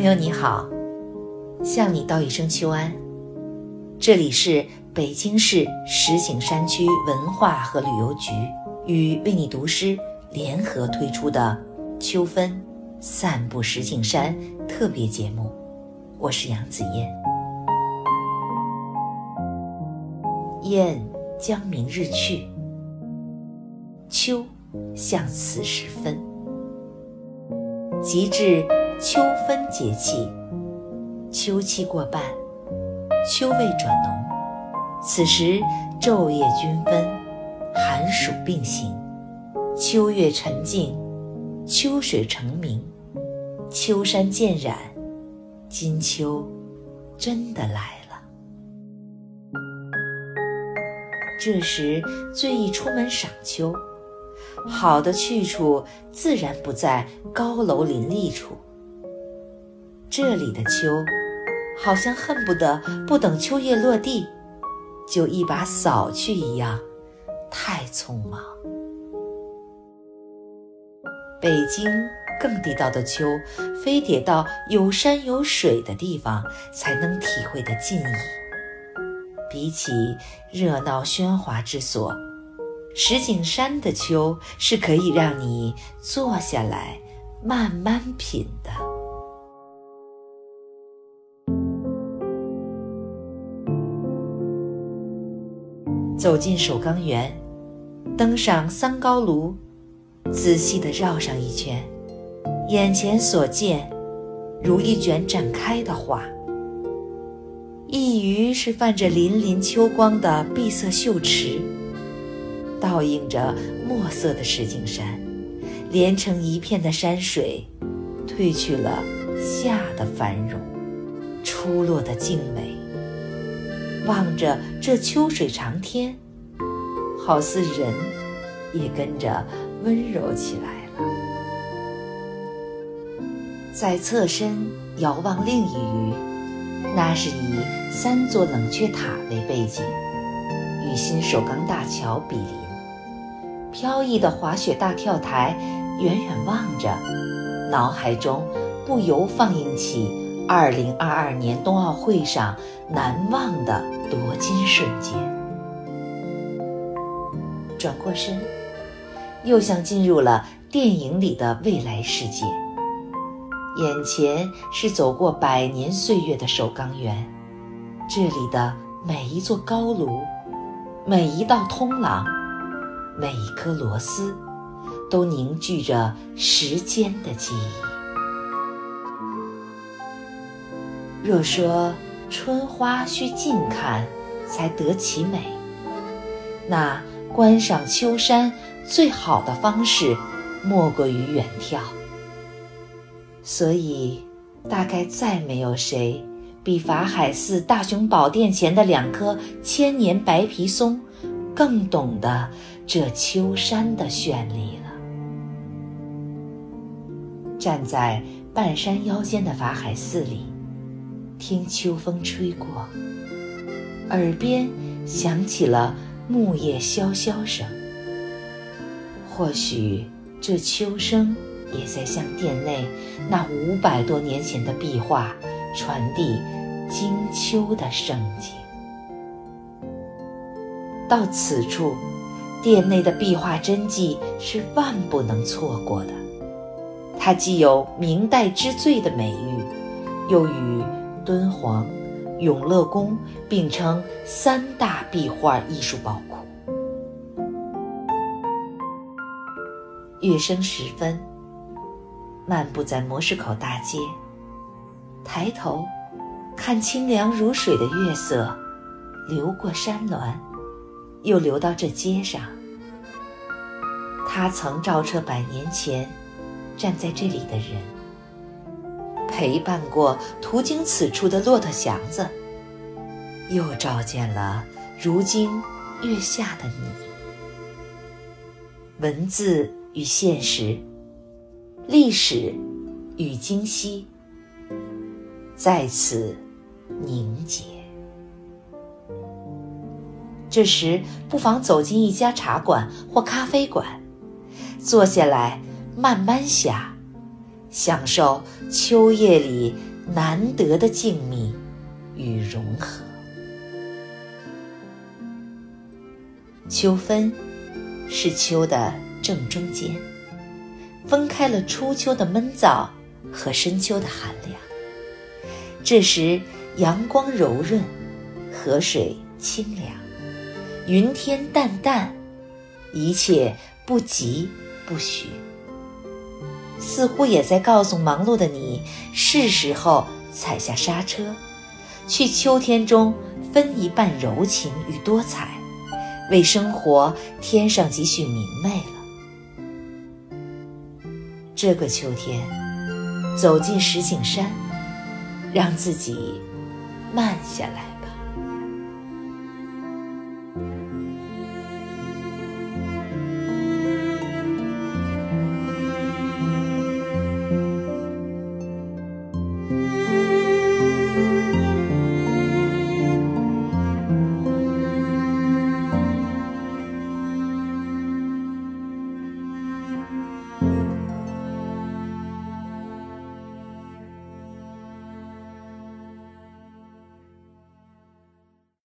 朋友你好，向你道一声秋安。这里是北京市石景山区文化和旅游局与为你读诗联合推出的《秋分散步石景山》特别节目，我是杨子燕。雁将明日去，秋向此时分。及至秋分节气，秋气过半，秋味转浓。此时昼夜均分，寒暑并行，秋月沉静，秋水澄明，秋山渐染，金秋真的来了。这时最易出门赏秋。好的去处自然不在高楼林立处。这里的秋，好像恨不得不等秋叶落地，就一把扫去一样，太匆忙。北京更地道的秋，非得到有山有水的地方才能体会的尽意。比起热闹喧哗之所。石景山的秋是可以让你坐下来慢慢品的。走进首钢园，登上三高炉，仔细地绕上一圈，眼前所见如一卷展开的画，一隅是泛着粼粼秋光的碧色秀池。倒映着墨色的石景山，连成一片的山水，褪去了夏的繁荣，初落的静美。望着这秋水长天，好似人也跟着温柔起来了。在侧身遥望另一隅，那是以三座冷却塔为背景，与新首钢大桥比邻。飘逸的滑雪大跳台，远远望着，脑海中不由放映起2022年冬奥会上难忘的夺金瞬间。转过身，又像进入了电影里的未来世界。眼前是走过百年岁月的首钢园，这里的每一座高炉，每一道通廊。每一颗螺丝，都凝聚着时间的记忆。若说春花需近看才得其美，那观赏秋山最好的方式，莫过于远眺。所以，大概再没有谁比法海寺大雄宝殿前的两棵千年白皮松。更懂得这秋山的绚丽了。站在半山腰间的法海寺里，听秋风吹过，耳边响起了木叶萧萧声。或许这秋声也在向殿内那五百多年前的壁画传递金秋的盛景。到此处，殿内的壁画真迹是万不能错过的。它既有明代之最的美誉，又与敦煌、永乐宫并称三大壁画艺术宝库。月升时分，漫步在模式口大街，抬头看清凉如水的月色流过山峦。又流到这街上，他曾照彻百年前站在这里的人，陪伴过途经此处的骆驼祥子，又照见了如今月下的你。文字与现实，历史与今昔，在此凝结。这时，不妨走进一家茶馆或咖啡馆，坐下来慢慢想，享受秋夜里难得的静谧与融合。秋分是秋的正中间，分开了初秋的闷燥和深秋的寒凉。这时阳光柔润，河水清凉，云天淡淡，一切不急不徐，似乎也在告诉忙碌的你，是时候踩下刹车，去秋天中分一半柔情与多彩。为生活添上几许明媚了。这个秋天，走进石景山，让自己慢下来。